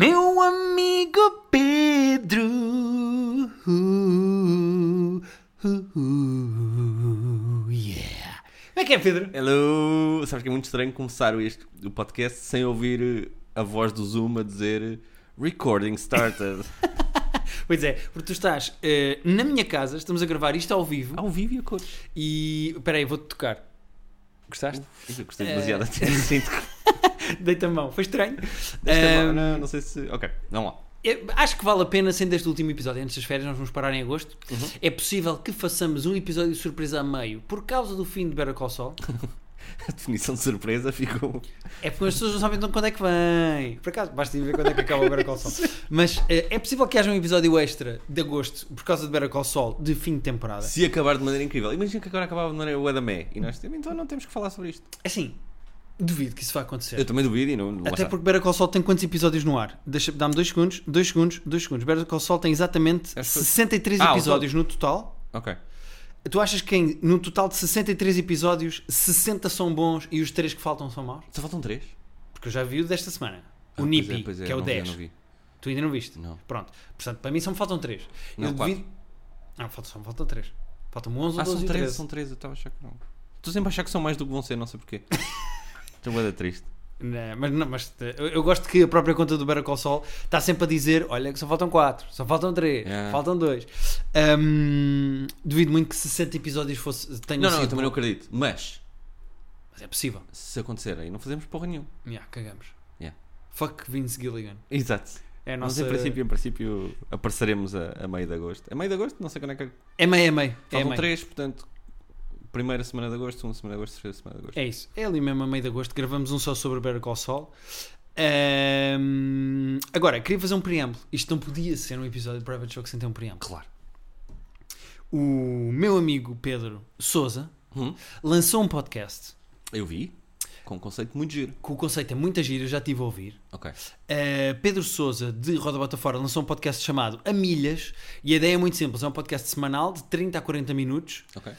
Meu amigo Pedro. Uh, uh, uh, yeah. Como é que é, Pedro? Hello! Sabes que é muito estranho começar este, o podcast sem ouvir eh, a voz do Zoom a dizer Recording started. Pois é, porque tu estás eh, na minha casa, estamos a gravar isto ao vivo Ao vivo e a cores. e. Espera aí, vou-te tocar. Gostaste? Eu gostei demasiado até sinto que. Deita mão, foi estranho. Mão, não, não sei se. Ok, vamos lá. Eu acho que vale a pena, sendo este último episódio, antes das férias, nós vamos parar em agosto. É possível que façamos um episódio de surpresa a meio por causa do fim de Better Call Saul. A definição de surpresa ficou. É porque as pessoas não sabem então quando é que vem. Por acaso, basta ir ver quando é que acaba o Better Call Saul. Mas eh, é possível que haja um episódio extra de agosto por causa de Better Call Saul de fim de temporada. Se acabar de maneira incrível. Imagina que agora acabava de maneira o Adamé. E nós temos, então não temos que falar sobre isto. Assim, duvido que isso vá acontecer. Eu também duvido e não. lá Até porque Better Call Saul tem quantos episódios no ar? Dá-me dois segundos, dois segundos, dois segundos. Better Call Saul tem exatamente que- 63 Ah, o episódios no total. Ok. Tu achas que em- no total de 63 episódios, 60 são bons e os 3 que faltam são maus? Só faltam três? Porque eu já vi o desta semana. O Ah, pois Nippy, é, é, que é o não vi, 10. não vi. Tu ainda não viste? Não. Pronto. Portanto, para mim só me faltam 3. Não, eu devido... Ah, faltam, só me faltam 3. Faltam 11 ou Ah, 12 são e 13, 13. são 13. Eu estava a achar que não. Estou sempre a achar que são mais do que vão ser, não sei porquê. Estou bem triste. Não, mas, não, mas eh, eu, eu gosto que a própria conta do Better Call Saul está sempre a dizer: olha, que só faltam 4, só faltam 3, Yeah. faltam 2. duvido muito que 60 episódios fosse, tenham Não, não, eu também não acredito. Mas, Mas é possível. se acontecer aí, não fazemos porra nenhum. Yeah, cagamos. Yeah. Fuck Vince Gilligan. Exato. É a Mas nossa. em princípio, em princípio apareceremos a, a meio de agosto. A meio de agosto, não sei quando é que. É meio, é meio. É, Faltam meio. três, portanto, primeira semana de agosto, segunda semana de agosto, terceira semana de agosto. é isso. É ali mesmo a meio de agosto. Gravamos um só sobre Better Call Saul. Ahm, agora, queria fazer um preâmbulo. Isto não podia ser um episódio de Private Joke sem ter um preâmbulo. Claro. O meu amigo Pedro Souza Hum, lançou um podcast eu vi, com um conceito muito giro. que o conceito é muita gira, eu já estive a ouvir. Ok. Uh, Pedro Souza, de Roda Bota Fora, lançou um podcast chamado A Milhas e a ideia é muito simples: é um podcast semanal de 30 a 40 minutos. Ok. Uh,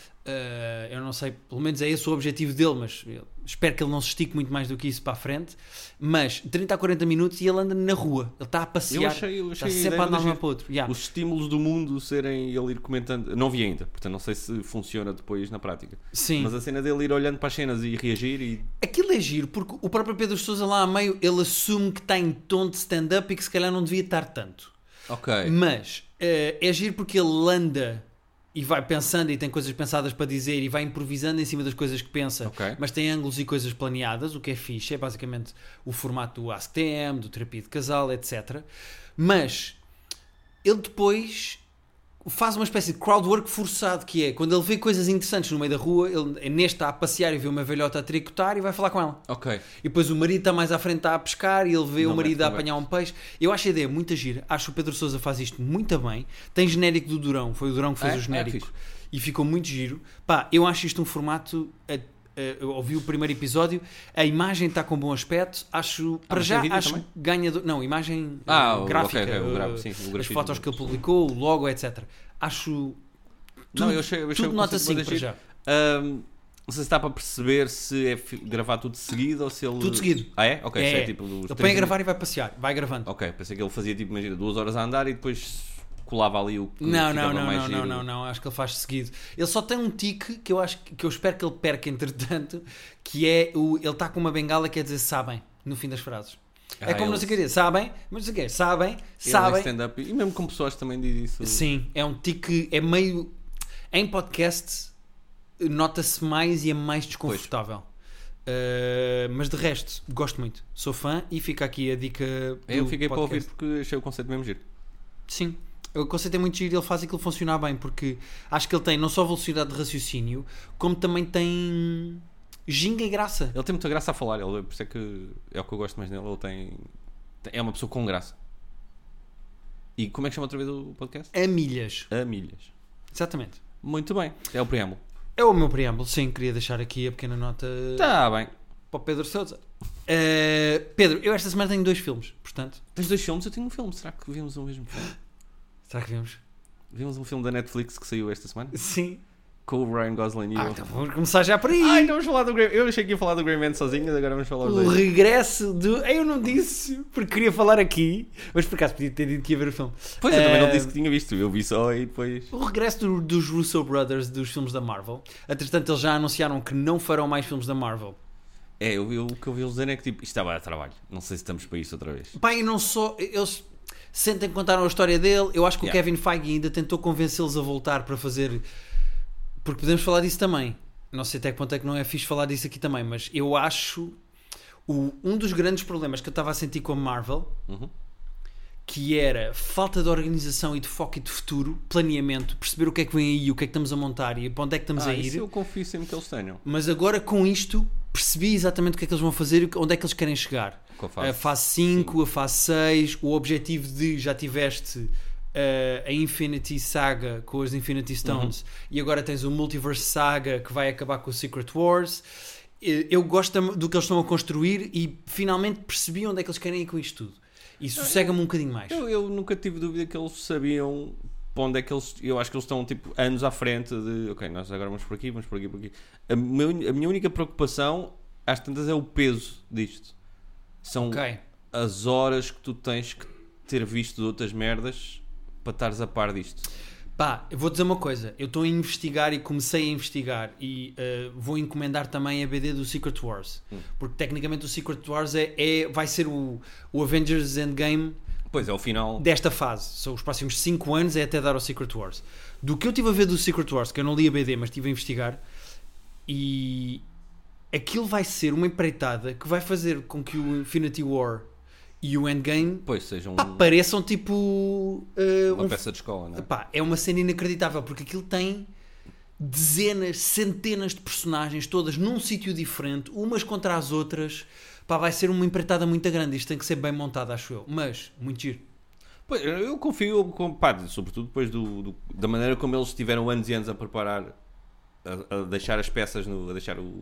eu não sei, pelo menos é esse o objetivo dele, mas espero que ele não se estique muito mais do que isso para a frente. Mas 30 a 40 minutos e ele anda na rua, ele está a passear, Eu achei, eu está achei a sempre a andar de um para o outro. Yeah. Os estímulos do mundo serem ele ir comentando. Não vi ainda, portanto não sei se funciona depois na prática. Sim, Mas a cena dele ir olhando para as cenas e reagir e. aquilo é giro porque o próprio Pedro Souza lá a meio ele assume que está em tom de stand-up e que se calhar não devia estar tanto. Ok. Mas eh, é giro porque ele anda e vai pensando e tem coisas pensadas para dizer e vai improvisando em cima das coisas que pensa, Ok. mas tem ângulos e coisas planeadas, o que é fixe, é basicamente o formato do AskTM, do terapia de casal, etc. Mas ele depois faz uma espécie de crowdwork forçado, que é quando ele vê coisas interessantes no meio da rua, ele neste está a passear e vê uma velhota a tricotar e vai falar com ela. Ok. E depois o marido está mais à frente está a pescar e ele vê Não o marido mete a apanhar um peixe. Eu acho a ideia muito gira. Acho que o Pedro Sousa faz isto muito bem. Tem genérico do Durão. Foi o Durão que fez É? o genérico. É, fixe. e ficou muito giro. Pá, eu acho isto um formato. Eh, eh, eu ouvi o primeiro episódio. A imagem está com bom aspecto. Acho. para Ah, mas já, acho também? ganhador. Não, imagem eh, Ah, o- gráfica. ok, ok, o gra- eh, sim, o as grafismo. fotos que ele publicou, o logo, etc. Acho. Não, tudo- eu achei, eu achei Tudo nota conceito 5 bué para já. Ahm, não sei se está para perceber se é gravar tudo seguido ou se ele. Tudo seguido. Ah, é? Ok, É, é tipo. Ele põe a 30 gravar e vai passear. Vai gravando. Ok, pensei que ele fazia tipo, imagina, duas horas a andar e depois colava ali o que Não, não, não, mais não, giro. não, não, não, acho que ele faz seguido. Ele só tem um tique que eu acho que eu espero que ele perca entretanto, que é o ele está com uma bengala que quer dizer sabem no fim das frases. é Ah, como não ele- sei o que dizer, sabem, mas não sei o que sabem, Ele é sabem. stand-up e mesmo com pessoas também diz isso. Sim, é um tique, é meio em podcast nota-se mais e é mais desconfortável. Uh, mas de resto, gosto muito. Sou fã e fica aqui a dica. Eu fiquei para ouvir podcast. porque achei o conceito mesmo giro. Sim. O conceito é muito giro, ele faz aquilo funcionar bem, porque acho que ele tem não só velocidade de raciocínio, como também tem ginga e graça. Ele tem muita graça a falar, ele, por isso é que é o que eu gosto mais nele. Ele tem. É uma pessoa com graça. E como é que chama outra vez o podcast? A milhas. A milhas. Exatamente. Muito bem, é o preâmbulo. É o meu preâmbulo, sim, queria deixar aqui a pequena nota Está bem. para o Pedro Souza. Uh, Pedro, eu esta semana tenho dois filmes, portanto. Tens dois filmes, eu tenho um filme. Será que vimos o mesmo filme? Será que vimos? Vimos um filme da Netflix que saiu esta semana? Sim. com o Ryan Gosling e Ah, o... então vamos começar já por aí. Ai, não vamos falar do Grey Eu achei que ia falar do Grey Man sozinho, agora vamos falar o do regresso do. Eu não disse, porque queria falar aqui, mas por acaso podia ter dito que ia ver o filme. Pois, eu também não Eh, disse que tinha visto. Eu vi só e depois... O regresso do- dos Russo Brothers dos filmes da Marvel. Entretanto, eles já anunciaram que não farão mais filmes da Marvel. É, eu, eu- o que eu vi eles dizerem é que tipo, isto estava a trabalho. Não sei se estamos para isso outra vez. E não só. Eles sentem que contaram a história dele. Eu acho que Yeah. o Kevin Feige ainda tentou convencê-los a voltar para fazer. Porque podemos falar disso também. Não sei até que ponto é que não é fixe falar disso aqui também, mas eu acho. O, um dos grandes problemas que eu estava a sentir com a Marvel, Uhum. que era falta de organização e de foco e de futuro, planeamento, perceber o que é que vem aí, o que é que estamos a montar e para onde é que estamos Ah, a ir. isso eu confio sempre que eles tenham. Mas agora com isto percebi exatamente o que é que eles vão fazer e onde é que eles querem chegar. A fase. A fase 5, a fase 6, o objetivo de já tiveste eh, a Infinity Saga com as Infinity Stones e agora tens o Multiverse Saga que vai acabar com o Secret Wars. Eu gosto do que eles estão a construir e finalmente percebi onde é que eles querem ir com isto tudo. E sossega-me um bocadinho mais. Eu, eu nunca tive dúvida que eles sabiam para onde é que eles. Eu acho que eles estão tipo anos à frente de. Ok, nós agora vamos por aqui, vamos por aqui, por aqui. A, meu- a minha única preocupação, às tantas, é o peso disto. São Ok. as horas que tu tens que ter visto de outras merdas para estares a par disto. Pá, eu vou dizer uma coisa. Eu estou a investigar e comecei a investigar e eh, vou encomendar também a BD do Secret Wars. Hum. Porque tecnicamente o Secret Wars é, é- vai ser o, o Avengers Endgame Pois é, o final. desta fase. São os próximos 5 anos é até dar ao Secret Wars. Do que eu tive a ver do Secret Wars, que eu não li a BD, mas estive a investigar, e aquilo vai ser uma empreitada que vai fazer com que o Infinity War e o Endgame Pois sejam pá, pareçam tipo eh, uma um peça de escola, não é? Epá, é uma cena inacreditável porque aquilo tem dezenas, centenas de personagens, todas num sítio diferente, umas contra as outras. Pá, vai ser uma empreitada muito grande. Isto tem que ser bem montado, acho eu. Mas, muito giro. Pois, eu confio, com, pá, sobretudo depois do, do- da maneira como eles tiveram anos e anos a preparar, a, a deixar as peças, no, a deixar o,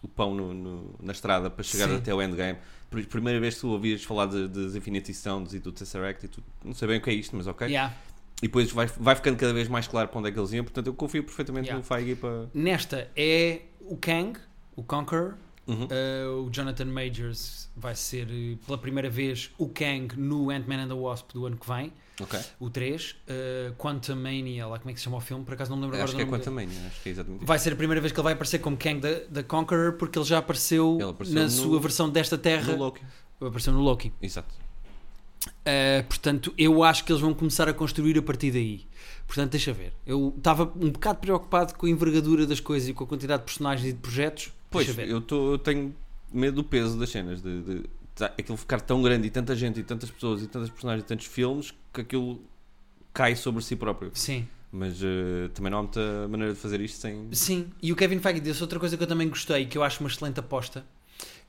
o pão no- no- na estrada para chegar Sim. até o endgame. Por primeira vez que tu ouvias falar das Infinity Stones e do Tesseract e tu não sei bem o que é isto, mas ok. Yeah. E depois vai, vai ficando cada vez mais claro para onde é que eles iam, portanto eu confio perfeitamente Yeah. no Feige para. Nesta é o Kang, o Conqueror. Uhum. Uh, o Jonathan Majors vai ser eh, pela primeira vez o Kang no Ant-Man and the Wasp do ano que vem, Ok. o 3. Uh, Quantum Mania, lá como é que se chama o filme? Por acaso não me lembro Acho que agora é do nome quanto também, acho que é exatamente. Vai ser a primeira vez que ele vai aparecer como Kang da, da Conqueror, porque ele já apareceu, Ele apareceu na no- sua versão desta terra. No Loki. Apareceu no Loki. Exato. Uh, portanto, eu acho que eles vão começar a construir a partir daí. Portanto, deixa ver. Eu estava um bocado preocupado com a envergadura das coisas e com a quantidade de personagens e de projetos. Pois, eu, tô, eu tenho medo do peso das cenas, de, de, de aquilo ficar tão grande e tanta gente e tantas pessoas e tantas personagens e tantos filmes que aquilo cai sobre si próprio. Sim. Mas eh, também não há muita maneira de fazer isto sem. Sim, e o Kevin Feige disse outra coisa que eu também gostei, que eu acho uma excelente aposta,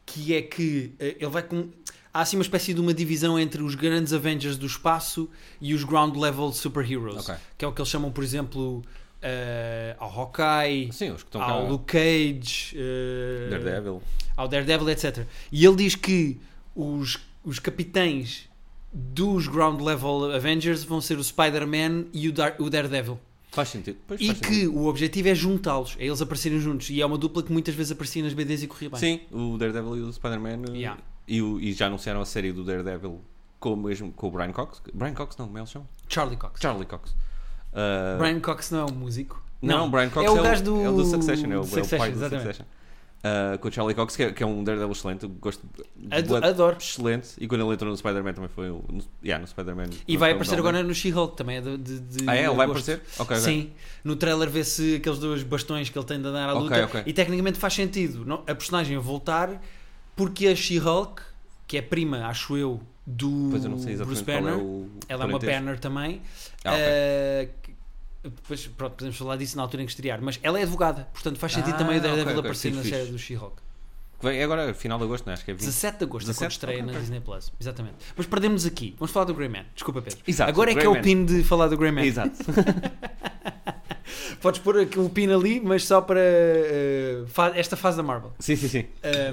que é que eh, ele vai com... Há assim uma espécie de uma divisão entre os grandes Avengers do espaço e os ground level superheroes. Ok. Que é o que eles chamam, por exemplo, eh, ao Hawkeye, Sim, os que estão ao cá. Luke Cage, eh, Daredevil. ao Daredevil, etc. E ele diz que os, os capitães dos ground level Avengers vão ser o Spider-Man e o, Dar- o Daredevil. Faz sentido. Pois, E faz que sentido. o objetivo é juntá-los, é eles aparecerem juntos. E é uma dupla que muitas vezes aparecia nas BDs e corria bem. Sim, o Daredevil e o Spider-Man. eh, Yeah. E, o- e já anunciaram a série do Daredevil com o, mesmo, com o Brian Cox. Brian Cox não, como é que eles chamam? Charlie Cox. Charlie Cox. Uh, Brian Cox não é um músico. Não, Brian Cox é o gajo do, é o do Succession, é o, é o Succession, pai do exatamente. Succession. Uh, com o Charlie Cox, que é, que é um Daredevil excelente, gosto Ado- adoro. excelente. E quando ele entrou no Spider-Man também foi. o- No, yeah, no Spider-Man. E vai aparecer agora no She-Hulk também. É de, de, de Ah, é? Ele vai aparecer? Ok, ok. Sim, no trailer vê-se aqueles dois bastões que ele tem de andar à luta ok. e tecnicamente faz sentido não- a personagem voltar porque a She-Hulk, que é prima, acho eu, do Pois eu não sei Bruce qual Banner, é o. ela é uma. Banner também. Ah, ok. eh, que- depois, pronto, podemos falar disso na altura em que estrear, mas ela é advogada, portanto faz sentido Ah, também o Daredevil ok, aparecer na fixe. série do She-Hulk. Vem agora, final de agosto, não é? Acho que é 20. 17 de agosto, é quando 17? estreia Ok, na. Disney Plus. Exatamente. Mas perdemos aqui. Vamos falar do Grey Man. Desculpa, Pedro. Exato, Agora é que é o pin de falar do Grey Man. Exato. Podes pôr o pin ali, mas só para eh, fa- esta fase da Marvel. sim, sim, sim.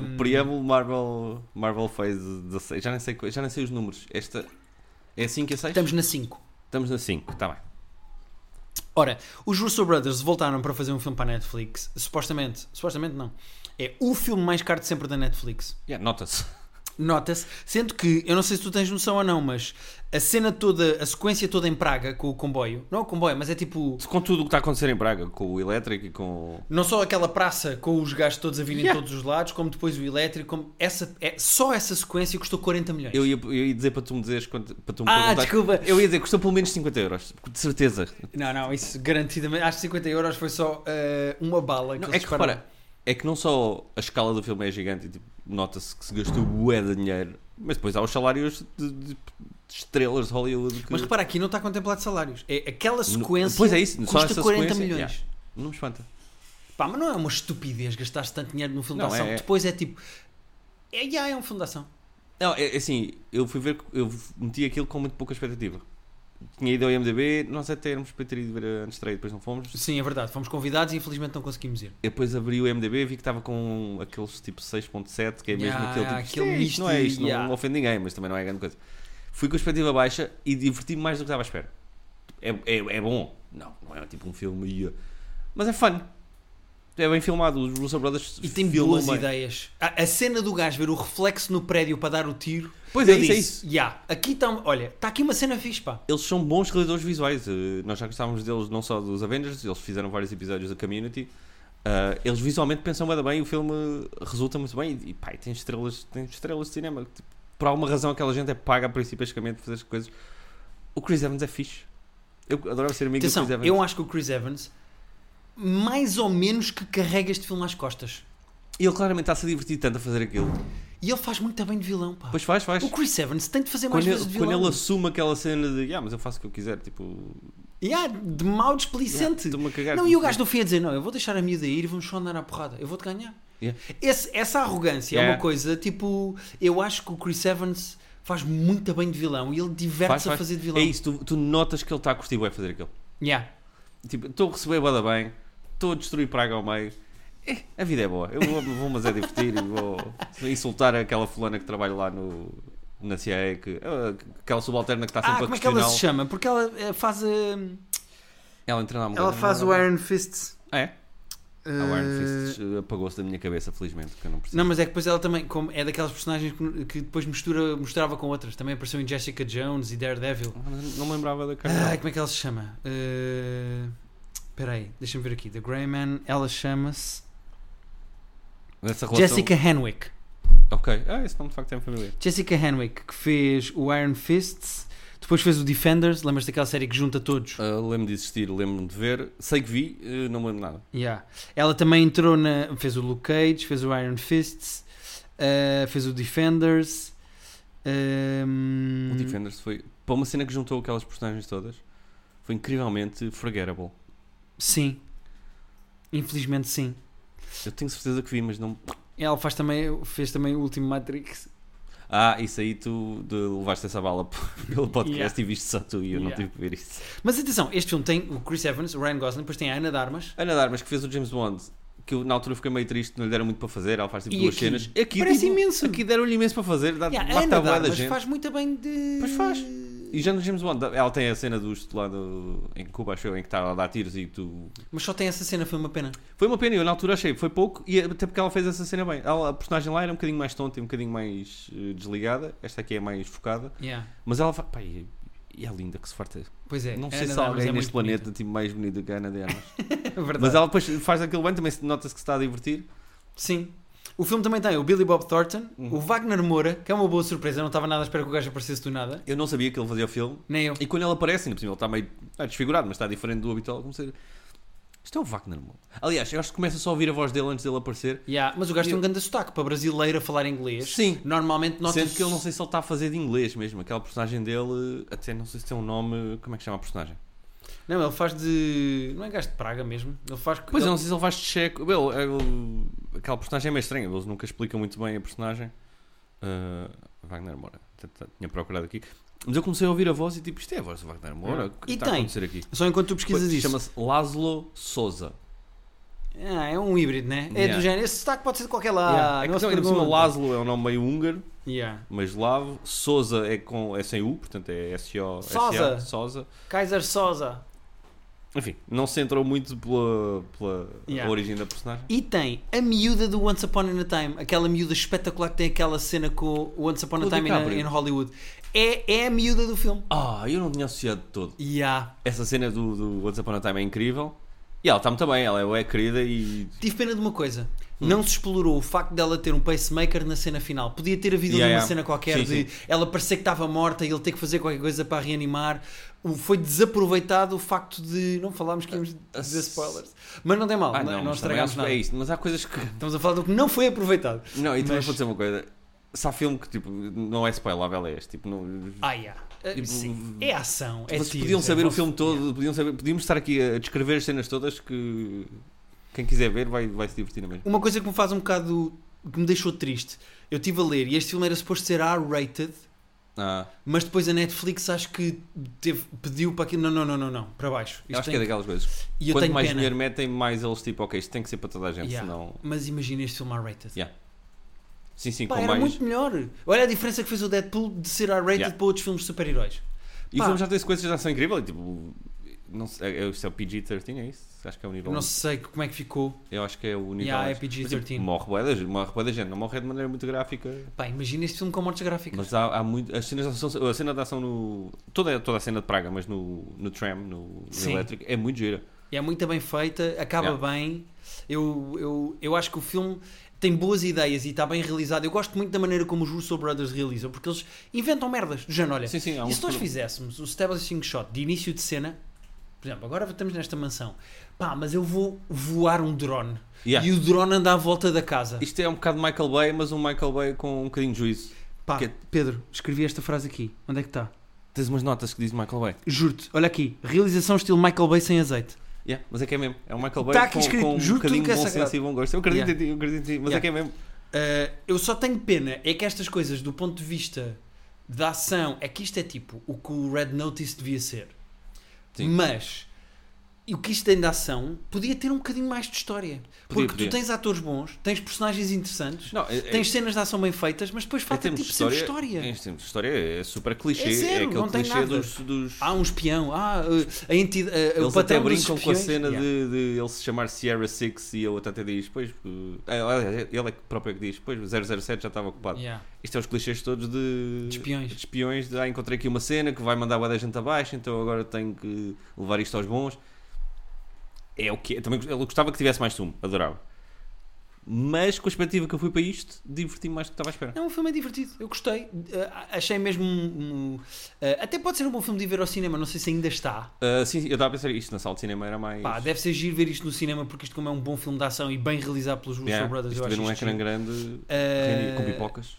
Um, Preâmbulo Marvel, Marvel Phase 16. Já nem, sei, já nem sei os números. Esta é a 5 e a 6? Estamos na 5. Estamos na 5, está bem. Ora, os Russo Brothers voltaram para fazer um filme para a Netflix. Supostamente, supostamente não. É o filme mais caro de sempre da Netflix. Yeah, Nota-se. Nota-se, sendo que, eu não sei se tu tens noção ou não, mas a cena toda, a sequência toda em Praga com o comboio, não é o comboio, mas é tipo, Com tudo o que está a acontecer em Braga, com o elétrico e com. não só aquela praça com os gajos todos a virem Yeah. em todos os lados, como depois o elétrico, como essa, é, só essa sequência custou 40 milhões. Eu ia, eu ia dizer para tu me dizeres. quanto- Para tu me Ah, desculpa. Eu ia dizer, custou pelo menos 50 euros. De certeza. Não, não, isso garantidamente, acho que 50 euros foi só eh, uma bala. Não, eles é que repara, é que não só a escala do filme é gigante e tipo, nota-se que se gastou bué de dinheiro, mas depois há os salários de, de- de estrelas de Hollywood que Mas repara, aqui não está contemplado salários. É aquela sequência Pois é isso, só custa essa 40 sequência, milhões. yeah. não me espanta. Pá, mas não é uma estupidez gastar tanto dinheiro num filme Não, de ação. é- é. Depois é tipo. É, já é uma fundação. Não, é, é assim, eu fui ver, eu meti aquilo com muito pouca expectativa. Tinha ido ao IMDB, nós até éramos para ter ido ver a estreia, depois não fomos. Sim, é verdade. Fomos convidados e infelizmente não conseguimos ir. Eu depois abri o IMDB e vi que estava com aqueles tipo 6.7, que é mesmo Yeah, aquele tipo, aquele isto não é isto, não, yeah. não ofende ninguém, mas também não é grande coisa. Fui com a expectativa baixa e diverti-me mais do que estava à espera. É, é, é bom? Não, não é tipo um filme, mas é fun. É bem filmado, os Russo Brothers E tem filmam boas bem. ideias. A, a cena do gajo ver o reflexo no prédio para dar o tiro. Pois é, isso, é disse, isso. "Ya, aqui está. Olha, está aqui uma cena fixe, pá. Eles são bons realizadores visuais. eh, Nós já gostávamos deles não só dos Avengers, eles fizeram vários episódios da Community. Ah, eles visualmente pensam bem, bem, o filme resulta muito bem e, e pá, tem estrelas, tem estrelas de cinema. Tipo, por alguma razão aquela gente é paga principalmente fazer as coisas. O Chris Evans é fixe. Eu adorava ser amigo Atenção, do Chris Evans. eu acho que o Chris Evans, mais ou menos que carrega este filme às costas. E ele claramente está-se a divertir tanto a fazer aquilo. E ele faz muito bem de vilão, pá. Pois faz, faz. O Chris Evans tem de fazer mais Quando vezes ele, de quando vilão. ele assume aquela cena de, ah, mas eu faço o que eu quiser, tipo, Ya, de mau displicente. estou-me a cagar. Não, e o gajo no fim a dizer: Não, eu vou deixar a miúda ir e vamos só andar à porrada. Eu vou-te ganhar. Yeah. Esse- essa arrogância é Yeah. uma coisa tipo. Eu acho que o Chris Evans faz muito bem de vilão e ele diverte-se a faz. fazer de vilão. É isso, tu, tu notas que ele está a curtir bem fazer aquilo. Yeah. Tipo, estou a receber bada bem, estou a destruir Praga ao meio. É, a vida é boa. Eu vou, vou mas é divertir e vou insultar aquela fulana que trabalha lá no, na CIA, que, ah, aquela subalterna que está Ah, sempre como a é que ela se chama? Porque ela eh, faz a. Ela entra na Ela faz o Iron Fist. Ah, é? A Iron Eh, Fist uh, apagou-se da minha cabeça, felizmente, que eu não percebi. Não, mas é que depois ela também como é daquelas personagens que, que depois mistura, misturava com outras. Também apareceu em Jessica Jones e Daredevil. Não, não me lembrava da cara. Ai, como é que ela se chama? Eh, Espera aí, deixa-me ver aqui. The Grey Man, ela chama-se relação... Jessica Henwick. Ok. Ah, esse nome de facto é familiar. Jessica Henwick, que fez o Iron Fists, depois fez o Defenders. Lembras daquela série que junta todos? Uh, lembro-me de existir, lembro-me de ver. Sei que vi, uh, não me lembro nada. Yeah. Ela também entrou na. fez o Luke Cage, fez o Iron Fists, eh, fez o Defenders. ehm, O Defenders foi. Para uma cena que juntou aquelas personagens todas, foi incrivelmente forgettable. Sim. Infelizmente sim. Eu tenho certeza que vi, mas não. Ela faz também, fez também o último Matrix. Ah, isso aí tu de, levaste essa bala pelo podcast Yeah. e viste só tu e eu não Yeah. tive que ver isso. Mas atenção, este filme tem o Chris Evans, o Ryan Gosling, depois tem a Ana de Armas. Ana Darmas, que fez o James Bond, que eu na altura fiquei meio triste, não lhe deram muito para fazer, ela faz tipo E duas aqui? cenas. Aqui, Parece tipo, imenso. Aqui deram-lhe imenso para fazer, dá, Yeah, a Ana bué da gente. faz muito bem de. Pois faz. E já no James Bond, ela tem a cena do lá do, em Cuba, acho eu, em que está a dar tiros e tu. Mas só tem essa cena, foi uma pena. Foi uma pena, eu na altura achei, foi pouco, e até porque ela fez essa cena bem. Ela, a personagem lá era um bocadinho mais tonta e um bocadinho mais eh, desligada, esta aqui é mais focada, Yeah. mas ela fa- pá, e, e é linda que se farta. Pois é. Não a sei Ana se há Armas alguém é neste planeta tipo, mais bonita que a Ana de Armas. Verdade. mas ela depois faz aquilo bem, também se- nota-se que se está a divertir. Sim. O filme também tem o Billy Bob Thornton, Uhum. o Wagner Moura, que é uma boa surpresa. Eu não estava nada à espera que o gajo aparecesse do nada. Eu não sabia que ele fazia o filme, Nem eu. e quando ele aparece, ainda por cima ele está meio desfigurado, mas está diferente do habitual, comecei Isto é o Wagner Moura. Aliás, eu acho que começa só a ouvir a voz dele antes dele aparecer. Yeah, mas o gajo tem eu- um grande sotaque para brasileiro a falar inglês. Sim. Normalmente nota Sendo que eu não sei se ele está a fazer de inglês mesmo. Aquela personagem dele, até não sei se tem um nome. Como é que chama a personagem? Não, ele faz de. Não é gajo de Praga mesmo. Ele faz. Pois eu ele... não sei se ele faz de checo. Ele, ele- aquela personagem é meio estranha. Eles nunca explicam muito bem a personagem. Uh, Wagner Moura. Tinha procurado aqui. Mas eu comecei a ouvir a voz e tipo, isto é a voz do Wagner Moura. O que E tem. Só enquanto tu pesquisas isso. Chama-se Laszlo Souza. Ah, é um híbrido, né? É Yeah. do género. Esse sotaque pode ser de qualquer lado. Yeah. É que não ainda por cima, pergunta. Laszlo é um nome meio húngaro, Yeah. mas eslavo. Souza é, com, é sem U, portanto é S-O. Sousa. Souza. Kaiser Sosa. Enfim, não se entrou muito pela, pela Yeah. origem da personagem. E tem a miúda do Once Upon a Time, aquela miúda espetacular que tem aquela cena com o Once Upon a o Time in, in Hollywood. É, é a miúda do filme. Ah, eu não tinha associado todo. Há. Essa cena do, do Once Upon a Time é incrível. E ela está muito bem, ela é, é querida e. Tive pena de uma coisa. Hum. Não se explorou o facto dela ter um pacemaker na cena final. Podia ter havido Yeah, uma yeah. cena qualquer Sim, de sim. ela parecer que estava morta e ele ter que fazer qualquer coisa para reanimar. Foi desaproveitado o facto de. Não falámos que íamos dizer spoilers. Mas não tem mal, Ah, não, não, também estragámos que nada. é isto. Mas há coisas que. Estamos a falar do que não foi aproveitado. Não, e também Mas- vou dizer uma coisa. Se há filme que tipo, não é spoilável, é este. Tipo, não... Ah, yeah. Uh, Tipo, sim. É ação. É tiros, podiam é saber o vosso- filme todo, podiam saber, podíamos estar aqui a descrever as cenas todas que quem quiser ver vai, vai se divertir na mesma. Uma coisa que me faz um bocado. que me deixou triste. Eu estive a ler e este filme era suposto ser R-rated. Ah, Mas depois a Netflix acho que teve, pediu para aquilo. Não, não, não, não, não. Para baixo. Isto acho que é daquelas coisas. E Quanto mais pena. dinheiro metem, mais eles tipo, ok, isto tem que ser para toda a gente, Yeah. senão. Mas imagina este filme R-rated. Yeah. Sim, sim, Pá, com era mais. muito melhor. Olha a diferença que fez o Deadpool de ser R-rated Yeah. para outros filmes de super-heróis. E o Pá. filme já tem sequências de ação incrível, tipo. Não sei, é, isto é o PG-13, é isso? Acho que é o nível. Eu não sei como é que ficou. Eu acho que é o nível. Yeah, é mais- PG-13. Mas, tipo, morre bué da gente, não morre de maneira muito gráfica. Pá, imagina este filme com mortes gráficas. Mas há, há muito. As cenas de ação, a cena de ação no. Toda, toda a cena de Praga, mas no, no tram, no, no elétrico, é muito gira. E é muito bem feita, acaba Yeah. bem. Eu, eu, eu acho que o filme tem boas ideias e está bem realizado. Eu gosto muito da maneira como os Russo Brothers realizam, porque eles inventam merdas. Do género, olha, Sim, sim, há um e se nós fizéssemos o establishing shot de início de cena, por exemplo, agora estamos nesta mansão, pá, mas eu vou voar um drone Yeah. e o drone anda à volta da casa. Isto é um bocado Michael Bay, mas um Michael Bay com um bocadinho de juízo. Pá, que- Pedro, escrevi esta frase aqui. Onde é que está? Tens umas notas que diz Michael Bay. Juro-te, olha aqui, realização estilo Michael Bay sem azeite. Yeah, mas é que é mesmo. É um Michael Bay Tá aqui com, escrito, com um bocadinho é de bom sagrado. senso e bom gosto. Eu acredito Yeah. em ti, eu acredito em ti, mas Yeah. é que é mesmo. Uh, eu só tenho pena é que estas coisas do ponto de vista da ação é que isto é tipo o que o Red Notice devia ser Sim. mas e o que isto tem de ação podia ter um bocadinho mais de história Podia, porque podia. tu tens atores bons tens personagens interessantes Não, é, tens cenas de ação bem feitas mas depois falta tipo de história, história Em termos de história é super clichê. É zero, aquele não tem clichê nada. dos. dos... há um espião ah, uh, a entidade o Eles patrão até brincam com a cena Yeah. de, de ele se chamar Sierra Six e a outra até diz, pois, porque- é, ele é que próprio que diz, pois, o 007 já estava ocupado. Yeah. Isto é os clichês todos de, De espiões. de espiões, de, ah, encontrei aqui uma cena que vai mandar a da gente abaixo, então agora tenho que levar isto aos bons. É o que é. Também eu gostava que tivesse mais sumo, adorava. Mas com a expectativa que eu fui para isto, diverti-me mais do que estava à espera. Não, o filme é divertido, eu gostei. Uh, achei mesmo. um- um, uh, até pode ser um bom filme de ver ao cinema, não sei se ainda está. Ah, sim, eu estava a pensar isto na sala de cinema era mais. Pá, deve ser giro ver isto no cinema porque isto, como é um bom filme de ação e bem realizado pelos Russo Yeah, Brothers, isto eu acho num ecrã giro. grande com pipocas.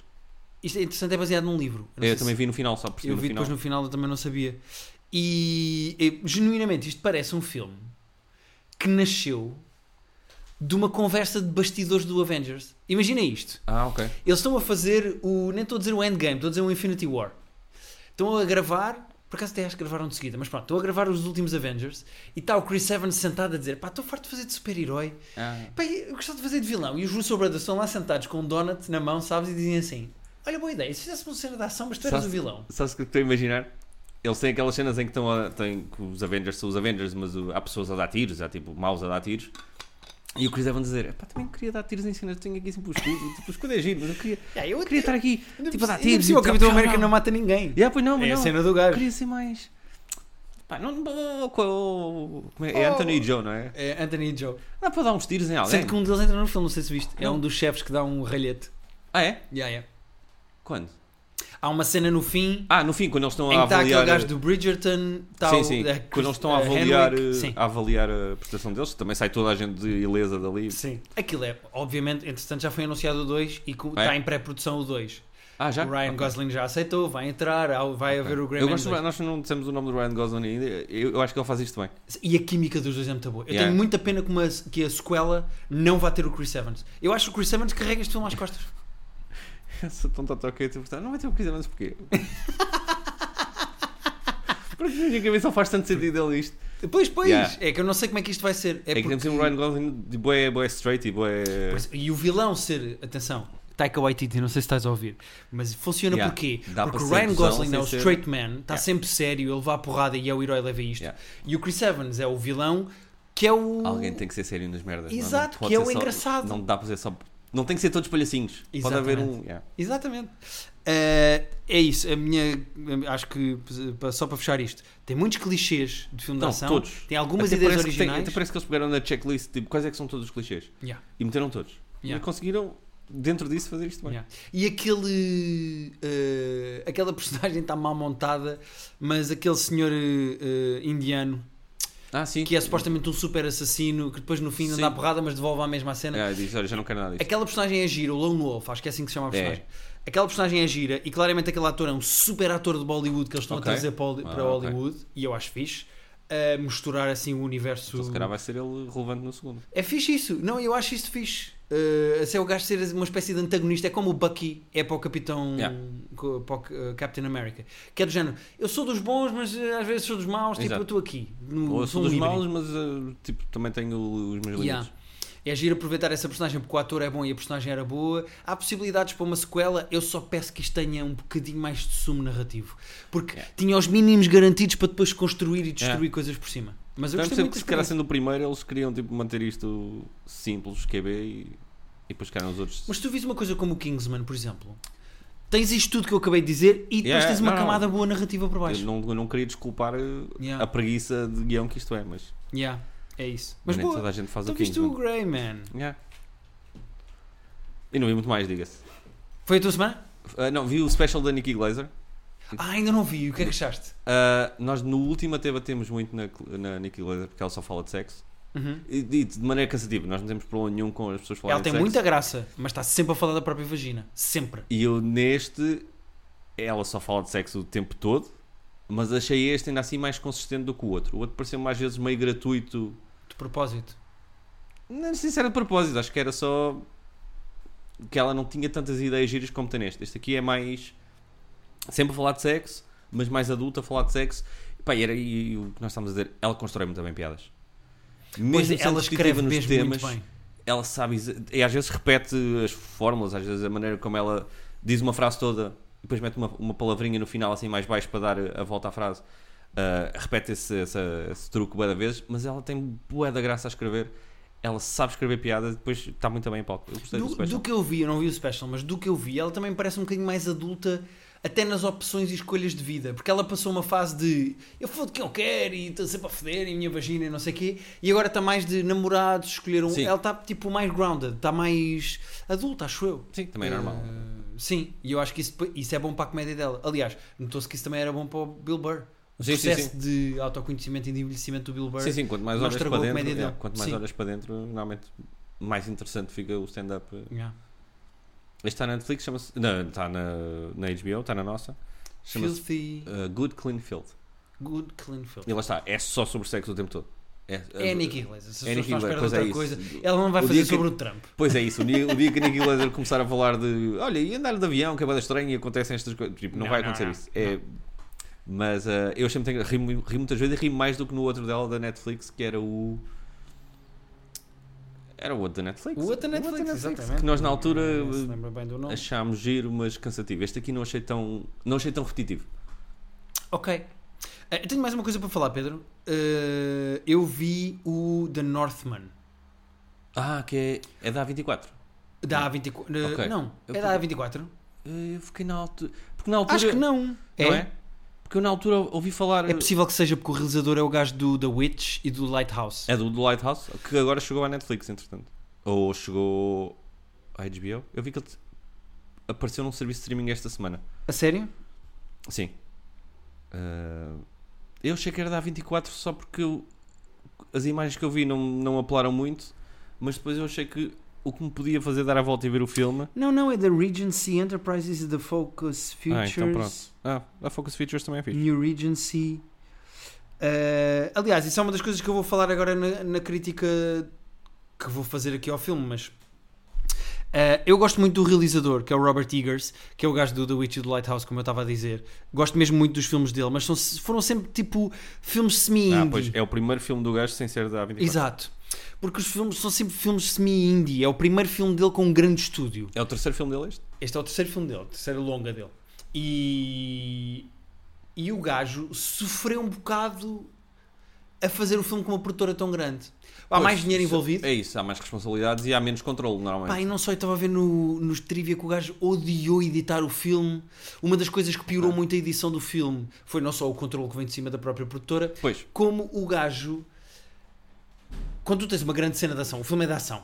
Isto é interessante, é baseado num livro. Eu não Eu, sei também se- vi no final, só percebi Eu vi depois no final, eu também não sabia. E, e, genuinamente, isto parece um filme que nasceu de uma conversa de bastidores do Avengers. Imagina isto. Ah, ok. Eles estão a fazer o. Nem estou a dizer o Endgame, estou a dizer o Infinity War. Estão a gravar. Por acaso até acho que gravaram de seguida, mas pronto, estão a gravar os últimos Avengers e está o Chris Evans sentado a dizer: pá, estou farto de fazer de super-herói. Ah, Pá, eu gostava de fazer de vilão. E os Russo Brothers estão lá sentados com um donut na mão, sabes? E dizem assim: Olha, boa ideia, se fizéssemos uma cena de ação, mas tu eras o vilão. Sabes o que estou a imaginar? Eles têm aquelas cenas em que estão a, têm, que os Avengers são os Avengers, mas o- há pessoas a dar tiros, há tipo maus a dar tiros. E o Chris Evans a dizer: pá, também queria dar tiros em cenas, tenho aqui sempre o escudo, tipo, o escudo é giro, mas eu queria, Yeah, eu queria estar aqui, Ainda tipo, a dar tiros. e o Capitão América não mata ninguém. Yeah, pois não, mas é a não. cena do Eu gajo. queria ser mais. Pá, não, como é, é Oh. Anthony e Joe, não é? É Anthony e Joe. Dá para dar uns tiros em alguém. Sendo que um deles entra no filme, não sei se viste. É um dos chefes que dá um ralhete. Ah, é? Yeah, yeah. Quando? Há uma cena no fim Ah, no fim, quando eles estão a está avaliar. aquele gajo do Bridgerton. Está sim, sim. a- Quando eles estão a a avaliar, eh, a avaliar a prestação deles, também sai toda a gente de ilesa dali. Sim. Aquilo é, obviamente, entretanto já foi anunciado o 2 e É? está em pré-produção o 2. Ah, já? O Ryan Ok. Gosling já aceitou, vai entrar, vai haver o Grey Eu gosto, 2. nós não dissemos o nome do Ryan Gosling ainda. Eu, eu acho que ele faz isto bem. E a química dos dois é muito boa. Eu Yeah. tenho muita pena que, uma, que a sequela não vá ter o Chris Evans. Eu acho que o Chris Evans carrega este filme às costas. Eu sou tão não vai ter o Chris Evans porquê? Porque na minha cabeça não faz tanto sentido ele isto. Pois, pois. Yeah. É que eu não sei como é que isto vai ser. É, É, que temos porque- um Ryan Gosling de boé, boé straight e boé. E o vilão ser, atenção, Taika Waititi, não sei se estás a ouvir, mas funciona Yeah. porquê? Dá Porque o Ryan Gosling é o straight man, está Yeah. sempre sério, ele vai à porrada e é o herói leva isto. Yeah. E o Chris Evans é o vilão que é o. Alguém tem que ser sério nas merdas. não- Exato, não pode que é o só- engraçado. Não dá para ser só. Não tem que ser todos palhacinhos. Pode haver um. Exatamente. yeah. Exatamente. Eh, é isso, a minha. Acho que pa- só para fechar isto, tem muitos clichês de filme de Não, ação, todos. tem algumas Até ideias que tem- originais. até parece que eles pegaram na checklist tipo, quais é que são todos os clichês Yeah, e meteram todos. Yeah. E conseguiram, dentro disso, fazer isto bem. E aquele. eh, aquela personagem está mal montada, mas aquele senhor eh, indiano Ah, sim. que é supostamente um super assassino que depois no fim anda à porrada, mas devolve a mesma cena. É, diz, olha, já não quero nada disso. Aquela personagem é gira, o Lone Wolf, acho que é assim que se chama a É. personagem. Aquela personagem é gira e claramente aquele ator é um super ator de Bollywood que eles estão Ok. a trazer para, Ah, para ok. Hollywood e eu acho fixe. A misturar assim o universo. Então, se calhar vai ser ele relevante no segundo. É fixe isso. Não, eu acho isso fixe. Uh, se é o gajo ser uma espécie de antagonista, é como o Bucky é para o Capitão. Yeah. Para o uh, Captain America. Que é do género. Eu sou dos bons, mas uh, às vezes sou dos maus. Tipo, Exato. eu estou aqui. No, Ou eu sou dos maus, mas tipo, também tenho os meus limites. Yeah. É giro aproveitar essa personagem porque o ator é bom e a personagem era boa. Há possibilidades para uma sequela. Eu só peço que isto tenha um bocadinho mais de sumo narrativo. Porque Yeah. tinha os mínimos garantidos para depois construir e destruir coisas por cima. Mas eu Então, gostei sempre que se calhar sendo o primeiro, eles queriam tipo, manter isto simples, QB, e, e depois ficaram os outros. Mas tu vis uma coisa como o Kingsman, por exemplo. Tens isto tudo que eu acabei de dizer e depois Yeah, tens uma não, não. camada boa narrativa por baixo. eu, não, eu não queria desculpar uh, Yeah. a preguiça de guião que isto é, mas, Yeah, é isso. mas nem boa. toda a gente faz Tu o viste o Kingsman. Grey, man. Yeah. E não vi muito mais, diga-se. Foi a tua semana? Uh, não, vi o special da Nikki Glazer. Ah, ainda não vi. O que é que achaste? Uh, nós no último até batemos muito na, na Nikki porque ela só fala de sexo. Uhum. E, e de maneira cansativa, nós não temos problema nenhum com as pessoas falarem Ela tem de sexo. muita graça, mas está sempre a falar da própria vagina. Sempre. E eu neste, ela só fala de sexo o tempo todo, mas achei este ainda assim mais consistente do que o outro. O outro pareceu mais vezes meio gratuito. De propósito. Não sei se era de propósito, acho que era só que ela não tinha tantas ideias giras como tem neste. Este aqui é mais sempre a falar de sexo, mas mais adulta a falar de sexo. E, pá, e era e, e o que nós estamos a dizer, ela constrói muito bem piadas. Pois sendo ela escreve nos mesmo temas, muito bem. ela sabe e às vezes repete as fórmulas, às vezes a maneira como ela diz uma frase toda e depois mete uma, uma palavrinha no final assim mais baixo para dar a volta à frase. Uh, repete esse, esse, esse truque bué da vezes, mas ela tem bué da graça a escrever. Ela sabe escrever piadas e depois está muito bem em palco. Eu gostei do, Do, do que eu vi, eu não vi o special, mas do que eu vi, ela também parece um bocadinho mais adulta, até nas opções e escolhas de vida. Porque ela passou uma fase de eu fodo quem eu quero e estou sempre a foder e minha vagina e não sei o quê, e agora está mais de namorados, escolher um. Sim. Ela está tipo mais grounded, está mais adulta, acho eu. Sim, também é normal. Uh, sim, e eu acho que isso, isso é bom para a comédia dela. Aliás, notou-se que isso também era bom para o Bill Burr. O Sim, sim, processo sim. de autoconhecimento e de envelhecimento do Bill Burr. Sim, sim, quanto mais olhas estragou para dentro, é, quanto mais Sim. olhas para dentro, normalmente mais interessante fica o stand-up. Yeah. Está na Netflix, chama-se. Não, está na, na HBO, está na nossa. Chama-se Filthy, uh, Good Clean Filth. good, clean film. E lá está, é só sobre sexo o tempo todo. É, É a Nikki Glaser. Se as É Nikki de Glaser, pois outra é coisa, isso. ela não vai O fazer dia que- sobre o Trump. Pois é isso, o dia, o dia que a Nikki Glaser começar a falar de olha, e andar de avião, que é bem estranho e acontecem estas coisas, tipo, não, Não, vai não, acontecer não, isso. É, mas uh, eu sempre tenho ri, mu- ri muitas vezes e ri mais do que no outro dela da Netflix, que era o. Era o outro da Netflix. O outro da Netflix, exatamente. Que nós na altura uh, achámos giro, mas cansativo. Este aqui não achei tão, não achei tão repetitivo. Ok. Eh, Eu tenho mais uma coisa para falar, Pedro. Eh, eu vi o The Northman. Ah, que é, é da A24. Da A24. eh, Ok. Não, Eu é da A24? Eh, Eu fiquei na altura. Porque na altura. Acho que não. Não é? é? Porque eu na altura ouvi falar. É possível que seja porque o realizador é o gajo do The Witch e do Lighthouse. É do, do Lighthouse, que agora chegou à Netflix, entretanto. Ou chegou à HBO. Eu vi que ele apareceu num serviço de streaming esta semana. A sério? Sim. Eh, eu achei que era da A24 só porque eu- as imagens que eu vi não, não apelaram muito, mas depois eu achei que o que me podia fazer dar a volta e ver o filme. Não, não, é da Regency Enterprises e da Focus Ah, Features. então pronto. Ah, a Focus Features também é fixe. New Regency. Eh, aliás, isso é uma das coisas que eu vou falar agora na, na crítica que vou fazer aqui ao filme, mas Uh, eu gosto muito do realizador, que é o Robert Eggers, que é o gajo do The Witch e do Lighthouse, como eu estava a dizer. Gosto mesmo muito dos filmes dele, mas são, foram sempre tipo filmes semi-indie. Ah, pois é o primeiro filme do gajo sem ser da A24. Exato. Porque os filmes são sempre filmes semi-indie. É o primeiro filme dele com um grande estúdio. É o terceiro filme dele este? Este é o terceiro filme dele, a terceira longa dele. E, e o gajo sofreu um bocado a fazer o filme com uma produtora tão grande. Há Pois, mais dinheiro isso- envolvido. É isso, há mais responsabilidades e há menos controle, normalmente. Pá, e não só, eu estava a ver no, nos trivia que o gajo odiou editar o filme. Uma das coisas que piorou Ah. muito a edição do filme foi não só o controle que vem de cima da própria produtora, Pois, como o gajo. Quando tu tens uma grande cena de ação, o filme é de ação.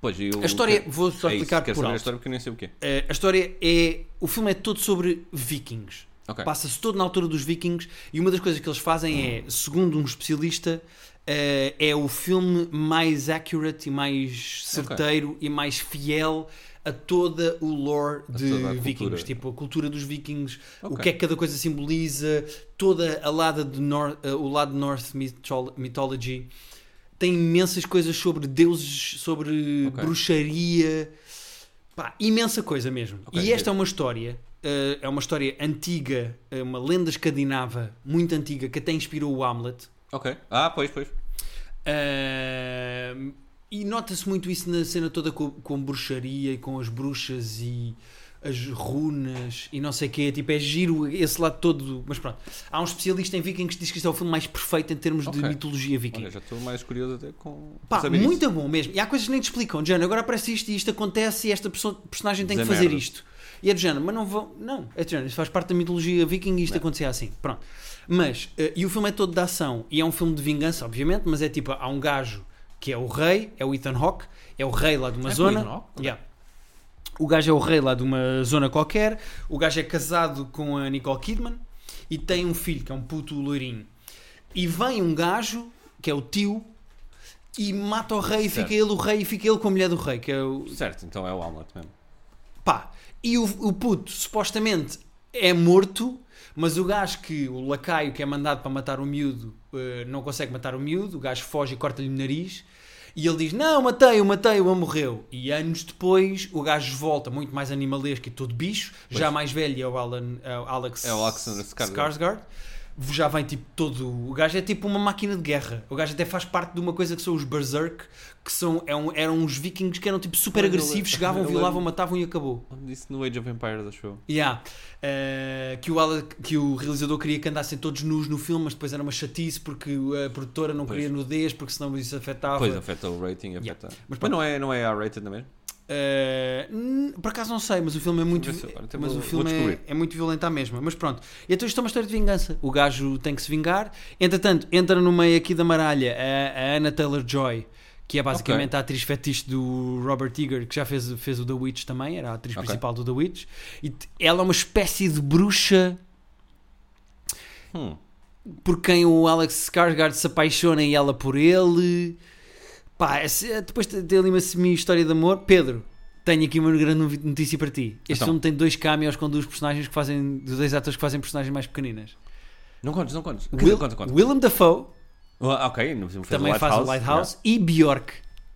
pois e o- A história, que- vou só é isso, explicar quero por saber a alto. história porque eu nem sei o. Eh, a história é. O filme é todo sobre vikings. Ok. Passa-se todo na altura dos vikings e uma das coisas que eles fazem é, segundo um especialista, eh, é o filme mais accurate e mais certeiro e mais fiel a toda o lore de a vikings. cultura. Tipo, a cultura dos vikings, o Ok. que é que cada coisa simboliza, toda a lada de Nor- eh, o lado de North Mythol- Mythology. Tem imensas coisas sobre deuses, sobre bruxaria. Pá, imensa coisa mesmo. E esta é uma história, eh, é uma história antiga, é uma lenda escandinava muito antiga que até inspirou o Hamlet. Ok. Ah, pois, pois. Eh, e nota-se muito isso na cena toda com, com bruxaria e com as bruxas e as runas e não sei o quê. Tipo, é giro esse lado todo. Mas pronto, há um especialista em vikings que diz que isto é o filme mais perfeito em termos de Ok. mitologia viking. Olha, já estou mais curioso até com Pá, muito isso. bom mesmo. E há coisas que nem te explicam. Jano, agora aparece isto e isto acontece e esta pessoa- personagem tem que fazer merda. isto. E é do género, mas não vão. Não, é do género, isso faz parte da mitologia viking e isto Não. acontecia assim. Pronto. Mas, eh, e o filme é todo de ação e é um filme de vingança, obviamente, mas é tipo, há um gajo que é o rei, é o Ethan Hawke, é o rei lá de uma É o zona. Hawke? Ok. Yeah. O gajo é o rei lá de uma zona qualquer. O gajo é casado com a Nicole Kidman e tem um filho que é um puto loirinho. E vem um gajo que é o tio e mata o rei e Certo. fica ele o rei e fica ele com a mulher do rei, que é o Certo, então é o Hamlet mesmo. pá. E o, o puto supostamente é morto, mas o gajo que o lacaio que é mandado para matar o miúdo eh, não consegue matar o miúdo, o gajo foge e corta-lhe o nariz. E ele diz: Não, matei-o, matei-o, ele morreu. E anos depois o gajo volta, muito mais animalesco e todo bicho. Já mais velho é o, Alan, é o Alex, É o Alexander Skarsgård. Skarsgård. Já vem tipo todo. O gajo é tipo uma máquina de guerra. O gajo até faz parte de uma coisa que são os Berserk, que são, é um- eram uns vikings que eram tipo super agressivos, chegavam, violavam, matavam e acabou. Disse no Age of Empires, acho eu. Yeah. Eh, que, o Ale- que o realizador queria que andassem todos nus no filme, mas depois era uma chatice porque a produtora não Pois. queria nudez, porque senão isso afetava. Pois, afeta o rating, Yeah. afeta... Mas Mas, não é, não é R-rated, não é mesmo? Eh, por acaso não sei, mas o filme é muito, mas vou- o filme é, é muito violento à mesma. Mas pronto, e então isto é uma história de vingança. O gajo tem que se vingar. Entretanto, entra no meio aqui da maralha a, a Anna Taylor Joy, que é basicamente Ok. a atriz fetiche do Robert Eager, que já fez, fez o The Witch também, era a atriz Ok. principal do The Witch. E ela é uma espécie de bruxa Hum. por quem o Alex Skarsgård se apaixona e ela por ele. Pá, esse- depois de ter ali uma semi-história de amor, Pedro, tenho aqui uma grande notícia para ti. Este Então. filme tem dois cameos com dois personagens que fazem, dos dois atores que fazem personagens mais pequeninas. Não contes, não contes. Will, conta, conta. Willem Dafoe Ah, ok, não fez também o faz o Lighthouse e Bjork.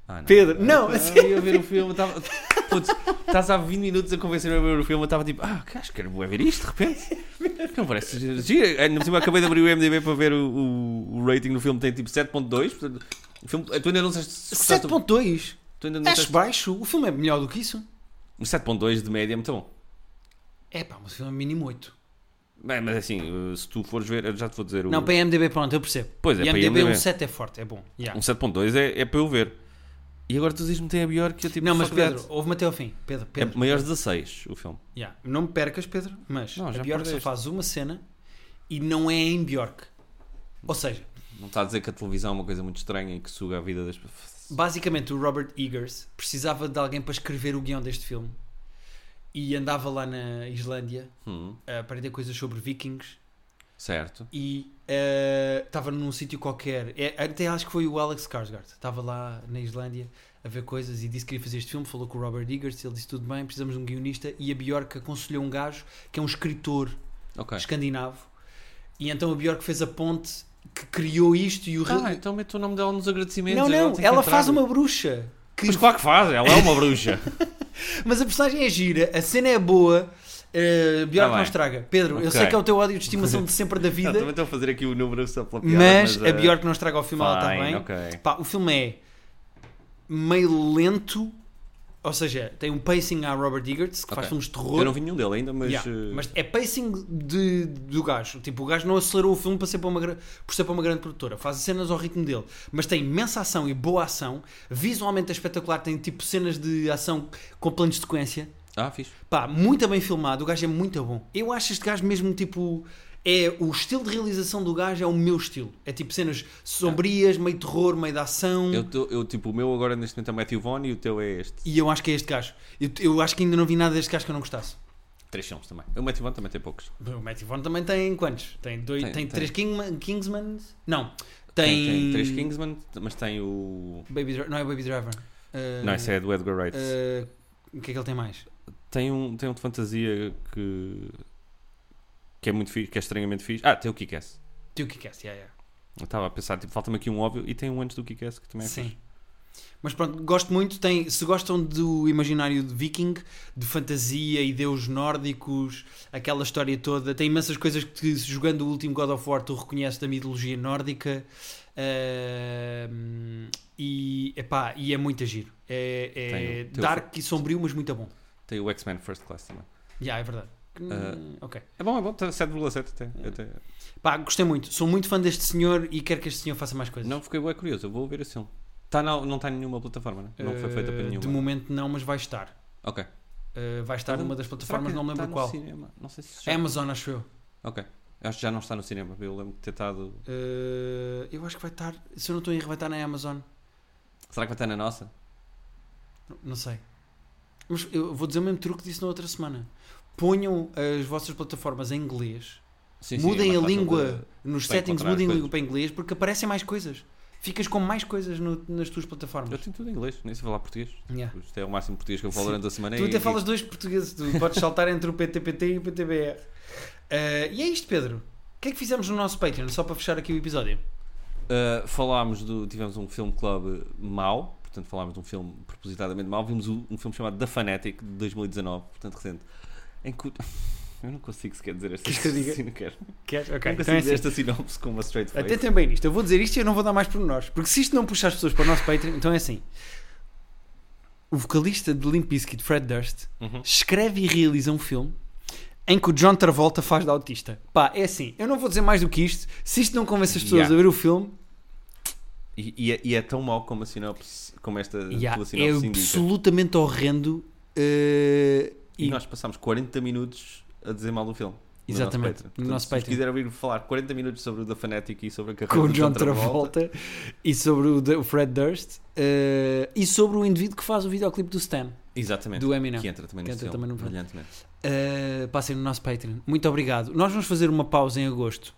Ah, não. Pedro, não, eu, a eu ia ver o filme, estava. Putz, estás há 20 minutos a convencer-me a ver o filme, eu estava tipo, ah, acho que quero ver isto de repente. Não parece giro. Ainda por cima acabei de abrir o MDB para ver o, o, o rating do filme, tem tipo 7.2. portanto, o filme- Tu ainda não gostaste- 7.2. Tu ainda não Acho baixo. O filme é melhor do que isso. 7.2 de média é muito bom. É pá, mas o filme é mínimo 8. Bem, mas assim, se tu fores ver, eu já te vou dizer o. Não, para IMDB, pronto, eu percebo. Pois é, para IMDB, um IMDb. 7 é forte, é bom. Yeah. Um 7.2 é, é para eu ver. E agora tu dizes-me que tem a Bjork que eu tipo. Não, mas. Pedro, ouve-me até ao fim. Pedro, É Pedro. maior de 16 o filme. Yeah. Não me percas, Pedro, mas Não, a Bjork só perdeste. faz uma cena e não é em Bjork. Ou seja, Não está a dizer que a televisão é uma coisa muito estranha e que suga a vida das pessoas. basicamente o Robert Eggers precisava de alguém para escrever o guião deste filme e andava lá na Islândia Hum, a aprender coisas sobre vikings certo. e eh, estava num sítio qualquer. É, até acho que foi o Alex Skarsgård. Estava lá na Islândia a ver coisas e disse que queria fazer este filme. Falou com o Robert Eggers, ele disse tudo bem, precisamos de um guionista. E a Bjork aconselhou um gajo que é um escritor Ok. escandinavo. E então a Bjork fez a ponte que criou isto e o Ah, então mete o nome dela nos agradecimentos. Não, não, tem que ela entrar. faz uma bruxa. Que Mas claro que faz, ela é uma bruxa. Mas a personagem é gira, a cena é boa. Uh, Bjork Tá não estraga. Pedro, eu Ok. sei que é o teu ódio de estimação de sempre da vida, também estou a fazer aqui o número só pela piada. mas, eh, a Bjork não estraga o filme, ela está fine, bem. ok. Pá, o filme é meio lento, ou seja, tem um pacing à Robert Eggers, que faz Ok. filmes de terror. Eu não vi nenhum dele ainda, mas. Yeah, eh, mas é pacing de, do gajo. Tipo, o gajo não acelerou o filme para ser para uma, por ser para uma grande produtora. Faz as cenas ao ritmo dele. Mas tem imensa ação e boa ação. Visualmente é espetacular. Tem tipo cenas de ação com planos de sequência. Ah, fixe. Pá, muito bem filmado. O gajo é muito bom. Eu acho este gajo mesmo tipo. É, o estilo de realização do gajo é o meu estilo. É tipo cenas sombrias, meio terror, meio de ação. Eu, tô- eu, tipo, o meu agora neste momento é Matthew Vaughn e o teu é este. E eu acho que é este gajo. Eu, eu acho que ainda não vi nada deste gajo que eu não gostasse. Três filmes também. O Matthew Vaughn também tem poucos. O Matthew Vaughn também tem quantos? Tem, dois, tem, Tem- tem. três Kingman, Kingsmans? Não. Tem, Tem, tem três Kingsman, mas tem o. Baby não é Baby Driver. Uh, Não, esse é do Edgar Wright. uh, o que é que ele tem mais? Tem, um, tem um de fantasia que. Que é muito fixe, que é estranhamente fixe. Ah, tem o Kick-Ass. Tem o Kick-Ass, yeah, yeah. Eu estava a pensar, tipo, falta-me aqui um óbvio e tem um antes do Kick-Ass que também é Sim. fixe. Mas pronto, gosto muito. Tem, se gostam do imaginário de viking, de fantasia e deuses nórdicos, aquela história toda, tem imensas coisas que jogando o último God of War tu reconheces da mitologia nórdica. Uh, e, epá, e é muito giro. É, é Tem dark e sombrio, mas muito bom. Tem o X-Men First Class também. Yeah, é verdade. Uh, ok. É bom, é bom, tá 7,7 até. até. Pá, gostei muito. Sou muito fã deste senhor e quero que este senhor faça mais coisas. Não, fiquei bem curioso, eu vou ver esse filme. Tá na, não está em nenhuma plataforma, né? não foi feita para Uh, nenhuma. De momento não, mas vai estar. Ok. Uh, vai estar Tá numa das plataformas, não me lembro tá no qual. Cinema? Não sei se já... Amazon, acho eu. Ok. Acho que já não está no cinema. Eu lembro de ter estado. Uh, eu acho que vai estar, se eu não estou em erro, vai estar na Amazon. Será que vai estar na nossa? Não, não sei. Mas eu vou dizer o mesmo truque que disse na outra semana. Ponham as vossas plataformas em inglês. Sim, sim, mudem é a língua nos para settings, mudem a língua para inglês porque aparecem mais coisas. Ficas com mais coisas no- nas tuas de- plataformas. Eu tenho tudo em inglês, nem sei falar português. Yeah. Isto é o máximo português que eu falo Sim. durante a semana. Tu até e- falas dois portugueses, tu podes saltar entre o PTPT e o PTBR. Uh, e é isto, Pedro. O que é que fizemos no nosso Patreon? Só para fechar aqui o episódio. Uh, falámos do. Tivemos um filme club mau, portanto falámos de um filme propositadamente mau. Vimos um filme chamado The Fanatic de 2019, portanto recente. Em que. Eu não consigo sequer dizer esta Queres que eu diga? Não quero. Queres? não Ok, consigo então é dizer assim. esta sinopse com uma straight face. Atentem bem nisto. Eu vou dizer isto e eu não vou dar mais por nós. Porque se isto não puxar as pessoas para o nosso Patreon, então é assim. O vocalista de Limp Bizkit, Fred Durst, Uhum. escreve e realiza um filme em que o John Travolta faz de autista. Pá, é assim. Eu não vou dizer mais do que isto. Se isto não convence as pessoas Yeah. a ver o filme, E, e é, e é tão mau como a sinopse, como esta yeah, tua é sinopse indica. absolutamente horrendo. eh, E e nós passámos 40 minutos a dizer mal do filme. no Exatamente, no Portanto, nosso se vos Patreon. quiser ouvir falar 40 minutos sobre o The Fanatic e sobre a carreira com o John Travolta e sobre o, de- o Fred Durst eh, e sobre o indivíduo que faz o videoclipe do Stan, Exatamente. do Eminem. Que entra também Que nesse entra também no. Brilhantemente. Uh, passem no nosso Patreon. Muito obrigado. Nós vamos fazer uma pausa em agosto,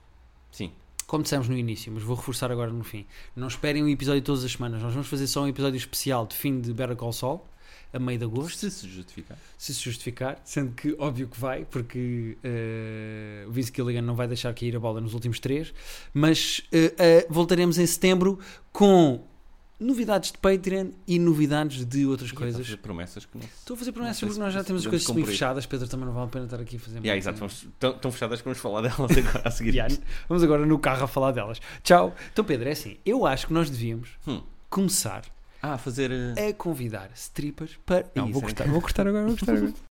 Sim. como dissemos no início, mas vou reforçar agora no fim. Não esperem um episódio todas as semanas. Nós vamos fazer só um episódio especial de fim de Better Call Saul, a meio de agosto, Se se justificar. se se justificar, sendo que óbvio que vai, porque uh, o Vince Gilligan não vai deixar cair a bola nos últimos três. Mas uh, uh, voltaremos em setembro com novidades de Patreon e novidades de outras E coisas. a fazer promessas que não. Estou a fazer promessas porque nós já temos as coisas semi cumprir. fechadas. Pedro também não vale a pena estar aqui a fazer Yeah, exato, vamos, tão, tão fechadas que vamos falar delas agora a seguir. Yeah, Vamos agora no carro a falar delas. Tchau. Então, Pedro, é assim. Eu acho que nós devíamos Hum. começar Ah, fazer. eh, a convidar strippers para. Não, Não, vou isso é cortar, vou cortar agora, vou cortar agora.